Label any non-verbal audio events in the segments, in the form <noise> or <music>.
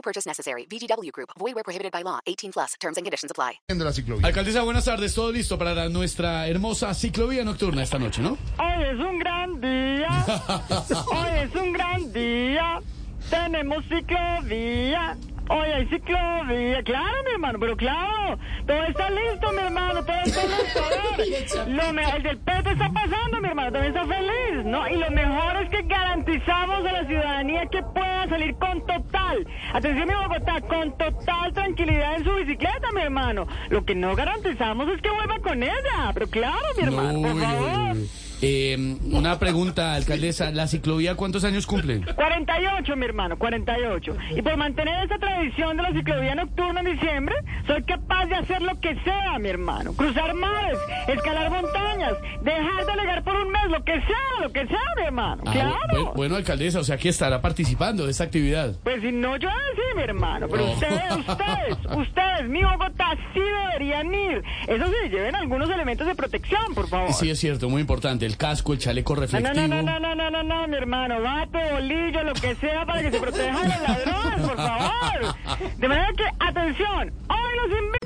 No purchase necessary. VGW Group. Void where prohibited by law. 18 plus. Terms and conditions apply. de la ciclovía. Alcaldesa, buenas tardes. Todo listo para nuestra hermosa ciclovía nocturna esta noche, ¿no? Hoy es un gran día. <laughs> Hoy es un gran día. Tenemos ciclovía. Hoy hay ciclovía. Claro, mi hermano, pero claro. Todo está listo, mi hermano. Todo está listo. A <laughs> ver, Lo me- el del peto está pasando, mi hermano. También está feliz, ¿no? Y lo mejor es que garantizamos a la ciudadanía que pueda salir con total. Atención, mi Bogotá, con total tranquilidad en su bicicleta, mi hermano. Lo que no garantizamos es que vuelva con ella. Pero claro, mi hermano, por favor. uy, uy. Eh, una pregunta, alcaldesa. ¿La ciclovía cuántos años cumple? 48, mi hermano, 48. Y por mantener esta tradición de la ciclovía nocturna en diciembre, soy capaz de hacer lo que sea, mi hermano. Cruzar mares, escalar montañas, dejar de alegar por un mes, lo que sea, lo que sea, mi hermano. Ah, claro. bu- bueno, alcaldesa, o sea que estará participando de esta actividad. Pues si no, yo sí, mi hermano. Pero No. ustedes, ustedes, <laughs> ustedes, mi Bogotá, sí deberían ir. Eso sí, lleven algunos elementos de protección, por favor. Sí, es cierto, muy importante. El casco, el chaleco No, no, reflectivo. no, no, no, no, no, no, mi hermano, bate, bolillo, lo que sea para que se protejan los ladrones, por favor. De manera que, atención, hoy los invito.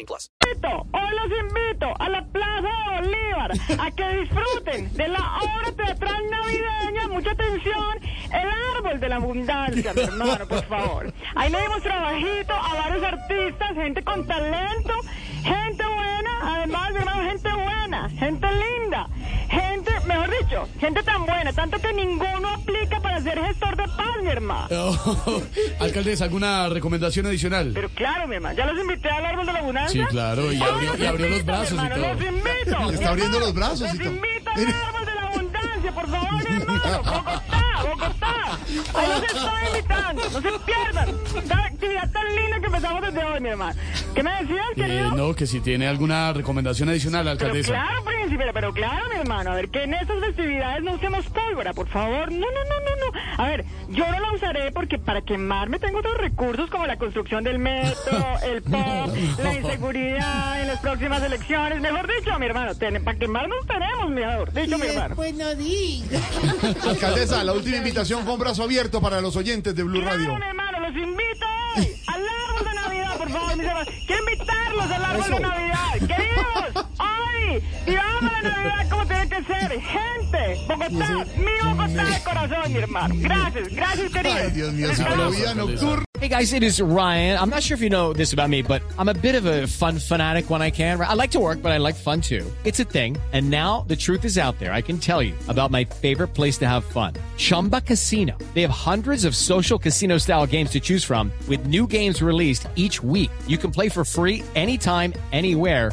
Hoy los invito a la Plaza de Bolívar a que disfruten de la obra teatral navideña. Mucha atención, el árbol de la abundancia, mi hermano, por favor. Ahí le dimos trabajito a varios artistas, gente con talento, gente buena, además, mi hermano, gente buena, gente linda, gente, mejor dicho, gente tan buena, tanto que ninguno aplica mi hermano. Oh, <laughs> alcaldesa, ¿alguna recomendación adicional? Pero claro, mi hermano, ya los invité al árbol de la abundancia. Sí, claro, y abrió- y abrió los brazos y todo. Los invito. <laughs> Está abriendo los brazos Los y todo. invito al árbol de la abundancia, por favor, mi hermano. <laughs> Bogotá, Bogotá. Ahí los estoy invitando. No se pierdan. Esta actividad tan linda que empezamos desde hoy, mi hermano. ¿Qué me decías, Eh, querido? no, que si tiene alguna recomendación adicional, Pero alcaldesa. claro, príncipe, pero claro, mi hermano. A ver, que en estas festividades no usemos pólvora, por favor. No, no, no, no, no. A ver, yo no la usaré porque para quemarme tengo otros recursos como la construcción del metro, <laughs> el pop, la inseguridad en las próximas elecciones. Mejor dicho, mi hermano, ten- para quemarnos tenemos, mejor dicho, mi hermano. Pues no diga. <laughs> Alcaldesa, la última invitación con brazo abierto para los oyentes de Blue Radio. Claro, mi hermano, los invito hoy al árbol de Navidad, por favor, mis hermanos. Quiero invitarlos al árbol de Navidad. Queridos, hoy vivamos la Navidad como tiene que ser. Gente, Bogotá, mi Bogotá de corazón, mi hermano. Gracias, gracias, queridos. Ay, Dios mío, Gracias. ciclovía nocturna. Hey guys, it is Ryan. I'm not sure if you know this about me, but I'm a bit of a fun fanatic when I can. I like to work, but I like fun too. It's a thing. And now the truth is out there. I can tell you about my favorite place to have fun. Chumba Casino. They have hundreds of social casino style games to choose from with new games released each week. You can play for free anytime, anywhere.